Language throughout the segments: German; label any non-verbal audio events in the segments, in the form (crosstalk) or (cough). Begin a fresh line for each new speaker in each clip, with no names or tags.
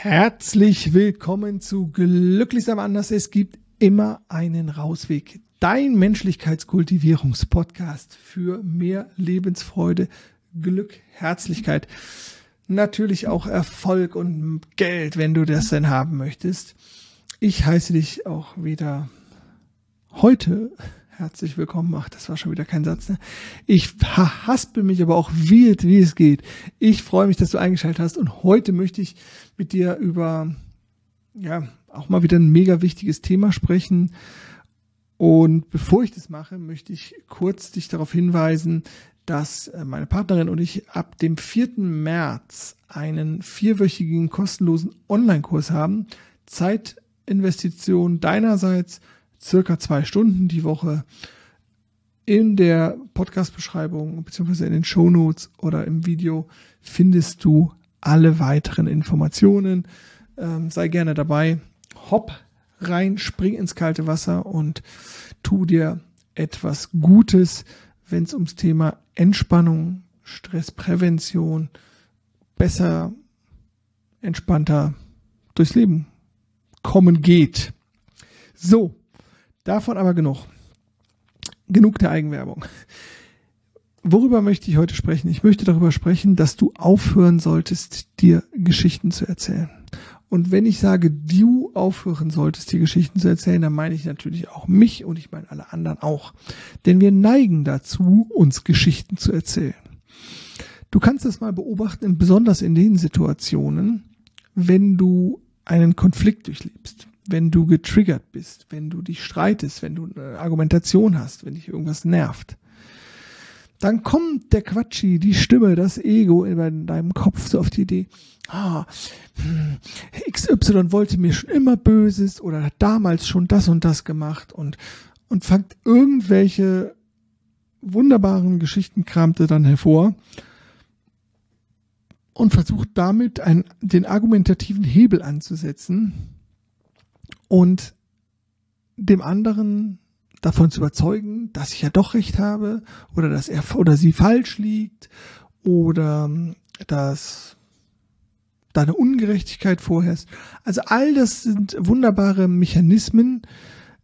Herzlich willkommen zu Glücklich am Anders. Es gibt immer einen Rausweg. Dein Menschlichkeitskultivierungspodcast für mehr Lebensfreude, Glück, Herzlichkeit. Natürlich auch Erfolg und Geld, wenn du das denn haben möchtest. Ich heiße dich auch wieder heute herzlich willkommen. Ach, das war schon wieder kein Satz. Ne? Ich haspel mich aber auch wild, wie es geht. Ich freue mich, dass du eingeschaltet hast und heute möchte ich mit dir über, ja, auch mal wieder ein mega wichtiges Thema sprechen. Und bevor ich das mache, möchte ich kurz dich darauf hinweisen, dass äh, meine Partnerin und ich ab dem 4. März einen vierwöchigen kostenlosen Online-Kurs haben. Zeitinvestition deinerseits, circa zwei Stunden die Woche. In der Podcast-Beschreibung beziehungsweise in den Show Notes oder im Video findest du alle weiteren Informationen. Ähm, sei gerne dabei. Hopp rein, spring ins kalte Wasser und tu dir etwas Gutes, wenn es ums Thema Entspannung, Stressprävention, besser, entspannter durchs Leben kommen geht. So, davon aber genug. Genug der Eigenwerbung. Worüber möchte ich heute sprechen? Ich möchte darüber sprechen, dass du aufhören solltest, dir Geschichten zu erzählen. Und wenn ich sage, du aufhören solltest, dir Geschichten zu erzählen, dann meine ich natürlich auch mich und ich meine alle anderen auch. Denn wir neigen dazu, uns Geschichten zu erzählen. Du kannst das mal beobachten, besonders in den Situationen, wenn du einen Konflikt durchlebst, wenn du getriggert bist, wenn du dich streitest, wenn du eine Argumentation hast, wenn dich irgendwas nervt dann kommt der Quatschi, die Stimme, das Ego in deinem Kopf so auf die Idee, ah, hm, XY wollte mir schon immer Böses oder hat damals schon das und das gemacht und, und fangt irgendwelche wunderbaren Geschichtenkramte dann hervor und versucht damit einen, den argumentativen Hebel anzusetzen und dem anderen davon zu überzeugen, dass ich ja doch recht habe oder dass er oder sie falsch liegt oder dass da eine Ungerechtigkeit vorherrscht. Also all das sind wunderbare Mechanismen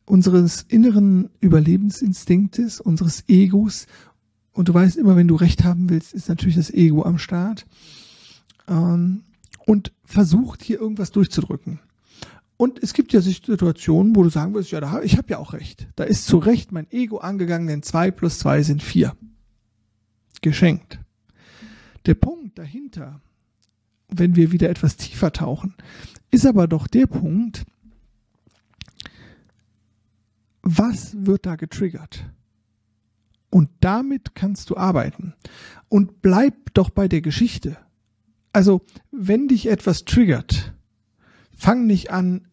unseres inneren Überlebensinstinktes, unseres Egos. Und du weißt immer, wenn du Recht haben willst, ist natürlich das Ego am Start. Ähm, und versucht hier irgendwas durchzudrücken. Und es gibt ja Situationen, wo du sagen wirst, ja, da, ich habe ja auch recht. Da ist zu Recht mein Ego angegangen, denn zwei plus zwei sind vier. Geschenkt. Der Punkt dahinter, wenn wir wieder etwas tiefer tauchen, ist aber doch der Punkt, was wird da getriggert? Und damit kannst du arbeiten. Und bleib doch bei der Geschichte. Also, wenn dich etwas triggert, fang nicht an,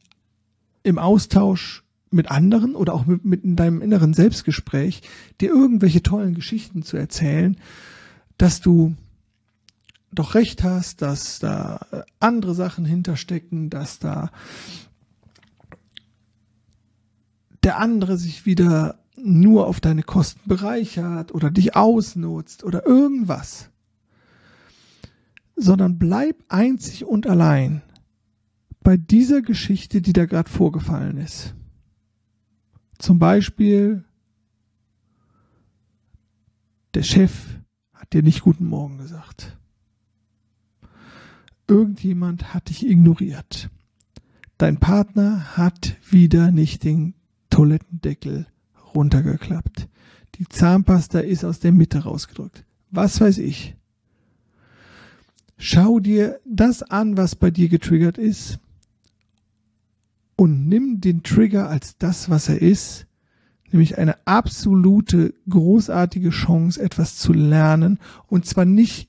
im Austausch mit anderen oder auch mit, mit in deinem inneren Selbstgespräch dir irgendwelche tollen Geschichten zu erzählen, dass du doch recht hast, dass da andere Sachen hinterstecken, dass da der andere sich wieder nur auf deine Kosten bereichert oder dich ausnutzt oder irgendwas, sondern bleib einzig und allein bei dieser Geschichte, die da gerade vorgefallen ist. Zum Beispiel, der Chef hat dir nicht guten Morgen gesagt. Irgendjemand hat dich ignoriert. Dein Partner hat wieder nicht den Toilettendeckel runtergeklappt. Die Zahnpasta ist aus der Mitte rausgedrückt. Was weiß ich. Schau dir das an, was bei dir getriggert ist und nimm den Trigger als das, was er ist, nämlich eine absolute großartige Chance, etwas zu lernen und zwar nicht,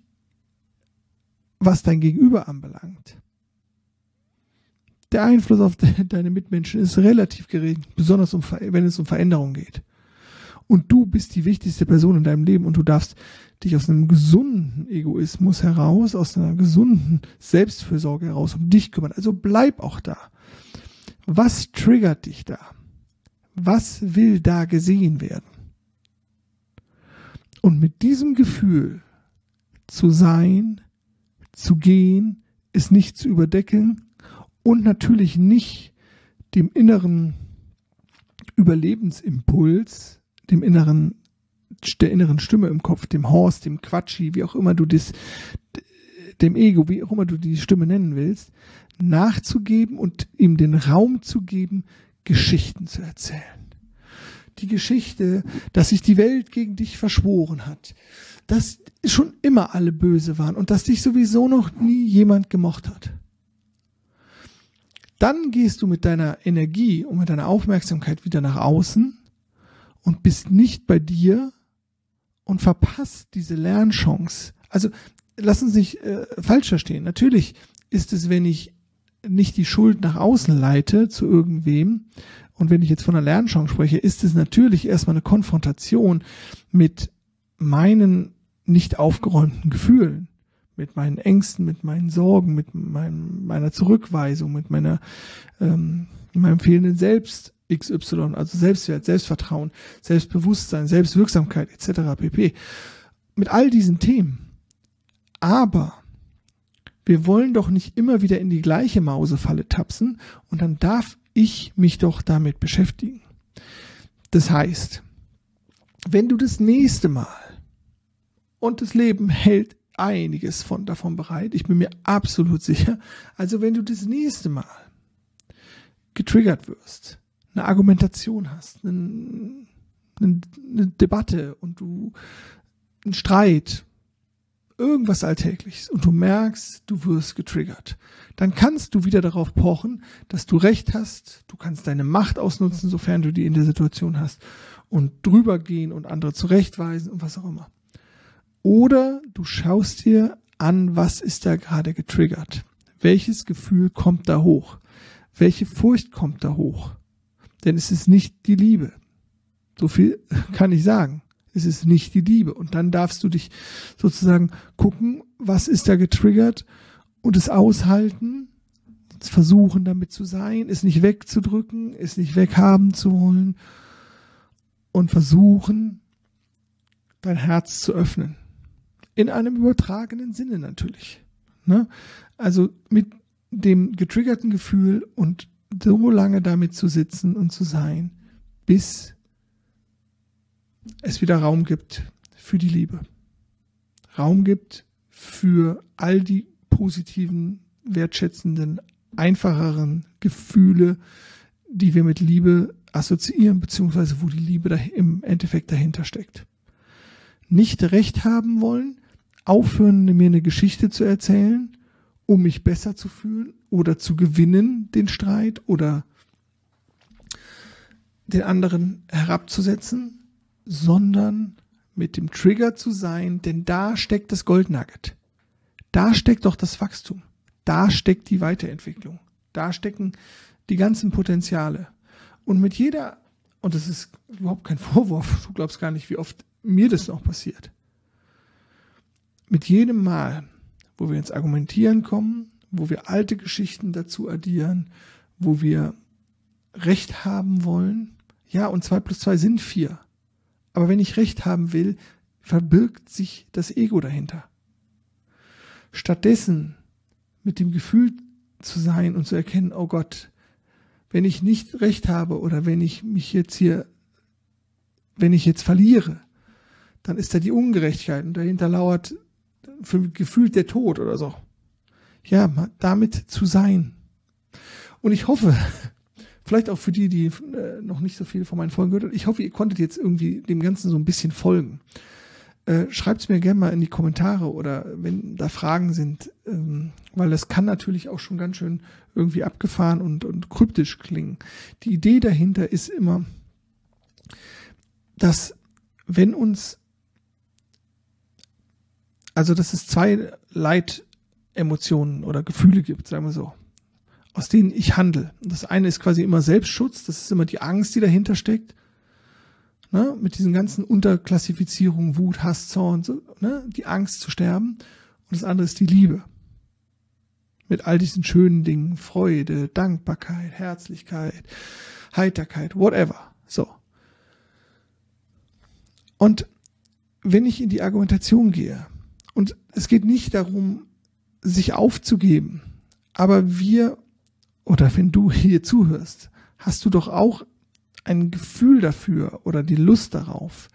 was dein Gegenüber anbelangt. Der Einfluss auf de (laughs) deine Mitmenschen ist relativ gering, besonders um, wenn es um Veränderung geht. Und du bist die wichtigste Person in deinem Leben und du darfst dich aus einem gesunden Egoismus heraus, aus einer gesunden Selbstfürsorge heraus um dich kümmern. Also bleib auch da. Was triggert dich da? Was will da gesehen werden? Und mit diesem Gefühl zu sein, zu gehen, es nicht zu überdecken und natürlich nicht dem inneren Überlebensimpuls, dem inneren, der inneren Stimme im Kopf, dem Horst, dem Quatschi, wie auch immer du das, dem Ego, wie auch immer du die Stimme nennen willst, nachzugeben und ihm den Raum zu geben, Geschichten zu erzählen. Die Geschichte, dass sich die Welt gegen dich verschworen hat, dass schon immer alle böse waren und dass dich sowieso noch nie jemand gemocht hat. Dann gehst du mit deiner Energie und mit deiner Aufmerksamkeit wieder nach außen und bist nicht bei dir und verpasst diese Lernchance. Also lassen Sie sich äh, falsch verstehen. Natürlich ist es, wenn ich nicht die Schuld nach außen leite zu irgendwem und wenn ich jetzt von einer Lernchance spreche, ist es natürlich erstmal eine Konfrontation mit meinen nicht aufgeräumten Gefühlen mit meinen Ängsten, mit meinen Sorgen, mit meinem, meiner Zurückweisung, mit meiner, ähm, meinem fehlenden Selbst XY, also Selbstwert, Selbstvertrauen, Selbstbewusstsein, Selbstwirksamkeit etc. pp. Mit all diesen Themen. Aber wir wollen doch nicht immer wieder in die gleiche Mausefalle tapsen und dann darf ich mich doch damit beschäftigen. Das heißt, wenn du das nächste Mal und das Leben hält einiges von davon bereit. Ich bin mir absolut sicher. Also wenn du das nächste Mal getriggert wirst, eine Argumentation hast, eine, eine, eine Debatte und du einen Streit, irgendwas Alltägliches und du merkst, du wirst getriggert, dann kannst du wieder darauf pochen, dass du Recht hast, du kannst deine Macht ausnutzen, sofern du die in der Situation hast und drüber gehen und andere zurechtweisen und was auch immer. Oder du schaust dir an, was ist da gerade getriggert? Welches Gefühl kommt da hoch? Welche Furcht kommt da hoch? Denn es ist nicht die Liebe. So viel (laughs) kann ich sagen. Es ist nicht die Liebe. Und dann darfst du dich sozusagen gucken, was ist da getriggert und es aushalten, versuchen damit zu sein, es nicht wegzudrücken, es nicht weghaben zu wollen und versuchen, dein Herz zu öffnen. In einem übertragenen Sinne natürlich. Ne? Also mit dem getriggerten Gefühl und so lange damit zu sitzen und zu sein, bis es wieder Raum gibt für die Liebe. Raum gibt für all die positiven, wertschätzenden, einfacheren Gefühle, die wir mit Liebe assoziieren, beziehungsweise wo die Liebe im Endeffekt dahinter steckt. Nicht recht haben wollen, aufhören, mir eine Geschichte zu erzählen, um mich besser zu fühlen oder zu gewinnen, den Streit oder den anderen herabzusetzen, sondern mit dem Trigger zu sein, denn da steckt das Goldnugget. Da steckt doch das Wachstum. Da steckt die Weiterentwicklung. Da stecken die ganzen Potenziale. Und mit jeder, und das ist überhaupt kein (laughs) Vorwurf, du glaubst gar nicht, wie oft mir das noch passiert mit jedem Mal, wo wir ins Argumentieren kommen, wo wir alte Geschichten dazu addieren, wo wir Recht haben wollen, ja, und zwei plus zwei sind vier. Aber wenn ich Recht haben will, verbirgt sich das Ego dahinter. Stattdessen mit dem Gefühl zu sein und zu erkennen, oh Gott, wenn ich nicht Recht habe oder wenn ich mich jetzt hier, wenn ich jetzt verliere, dann ist da die Ungerechtigkeit und dahinter lauert gefühlt der Tod oder so. Ja, damit zu sein. Und ich hoffe, vielleicht auch für die, die äh, noch nicht so viel von meinen Folgen gehört haben, ich hoffe, ihr konntet jetzt irgendwie dem Ganzen so ein bisschen folgen. Äh, Schreibt es mir gerne mal in die Kommentare oder wenn da Fragen sind, ähm, weil das kann natürlich auch schon ganz schön irgendwie abgefahren und, und kryptisch klingen. Die Idee dahinter ist immer, dass wenn uns also dass es zwei Leitemotionen oder Gefühle gibt, sagen wir so, aus denen ich handle. Das eine ist quasi immer Selbstschutz, das ist immer die Angst, die dahinter steckt. Ne, mit diesen ganzen Unterklassifizierungen, Wut, Hass, Zorn, so, ne, die Angst zu sterben. Und das andere ist die Liebe. Mit all diesen schönen Dingen, Freude, Dankbarkeit, Herzlichkeit, Heiterkeit, whatever. So. Und wenn ich in die Argumentation gehe, und es geht nicht darum, sich aufzugeben. Aber wir oder wenn du hier zuhörst, hast du doch auch ein Gefühl dafür oder die Lust darauf,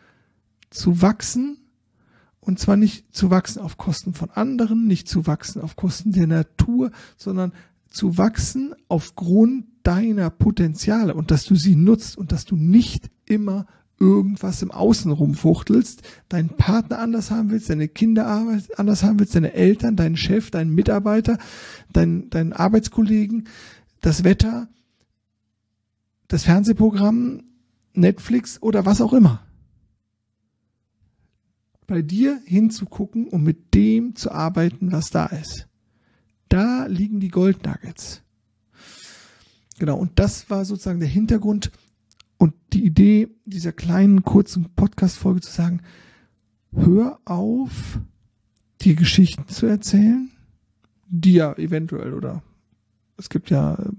zu wachsen. Und zwar nicht zu wachsen auf Kosten von anderen, nicht zu wachsen auf Kosten der Natur, sondern zu wachsen aufgrund deiner Potenziale und dass du sie nutzt und dass du nicht immer irgendwas im Außen rumfuchtelst, deinen Partner anders haben willst, deine Kinder anders haben willst, deine Eltern, deinen Chef, deinen Mitarbeiter, deinen, deinen Arbeitskollegen, das Wetter, das Fernsehprogramm, Netflix oder was auch immer. Bei dir hinzugucken und mit dem zu arbeiten, was da ist. Da liegen die Goldnuggets. Genau, und das war sozusagen der Hintergrund und die Idee dieser kleinen, kurzen Podcast-Folge zu sagen, hör auf, die Geschichten zu erzählen, die ja eventuell oder es gibt ja ähm,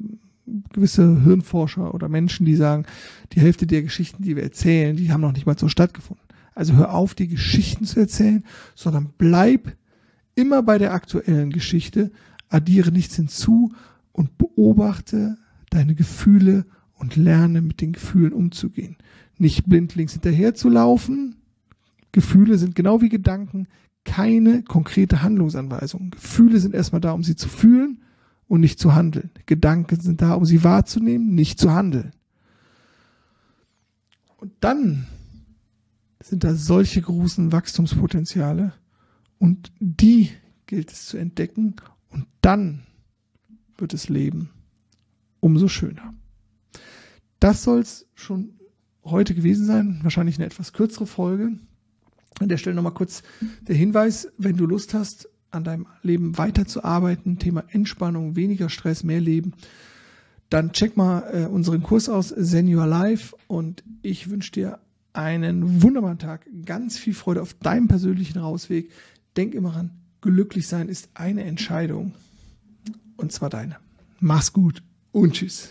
gewisse Hirnforscher oder Menschen, die sagen, die Hälfte der Geschichten, die wir erzählen, die haben noch nicht mal so stattgefunden. Also hör auf, die Geschichten zu erzählen, sondern bleib immer bei der aktuellen Geschichte, addiere nichts hinzu und beobachte deine Gefühle und lerne mit den Gefühlen umzugehen. Nicht blindlings hinterher zu laufen. Gefühle sind genau wie Gedanken keine konkrete Handlungsanweisung. Gefühle sind erstmal da, um sie zu fühlen und nicht zu handeln. Gedanken sind da, um sie wahrzunehmen, nicht zu handeln. Und dann sind da solche großen Wachstumspotenziale und die gilt es zu entdecken und dann wird das Leben umso schöner. Das soll es schon heute gewesen sein. Wahrscheinlich eine etwas kürzere Folge. An der Stelle nochmal kurz der Hinweis, wenn du Lust hast, an deinem Leben weiterzuarbeiten, Thema Entspannung, weniger Stress, mehr Leben, dann check mal äh, unseren Kurs aus, Senior Life. Und ich wünsche dir einen wunderbaren Tag, ganz viel Freude auf deinem persönlichen Rausweg. Denk immer an, glücklich sein ist eine Entscheidung. Und zwar deine. Mach's gut und tschüss.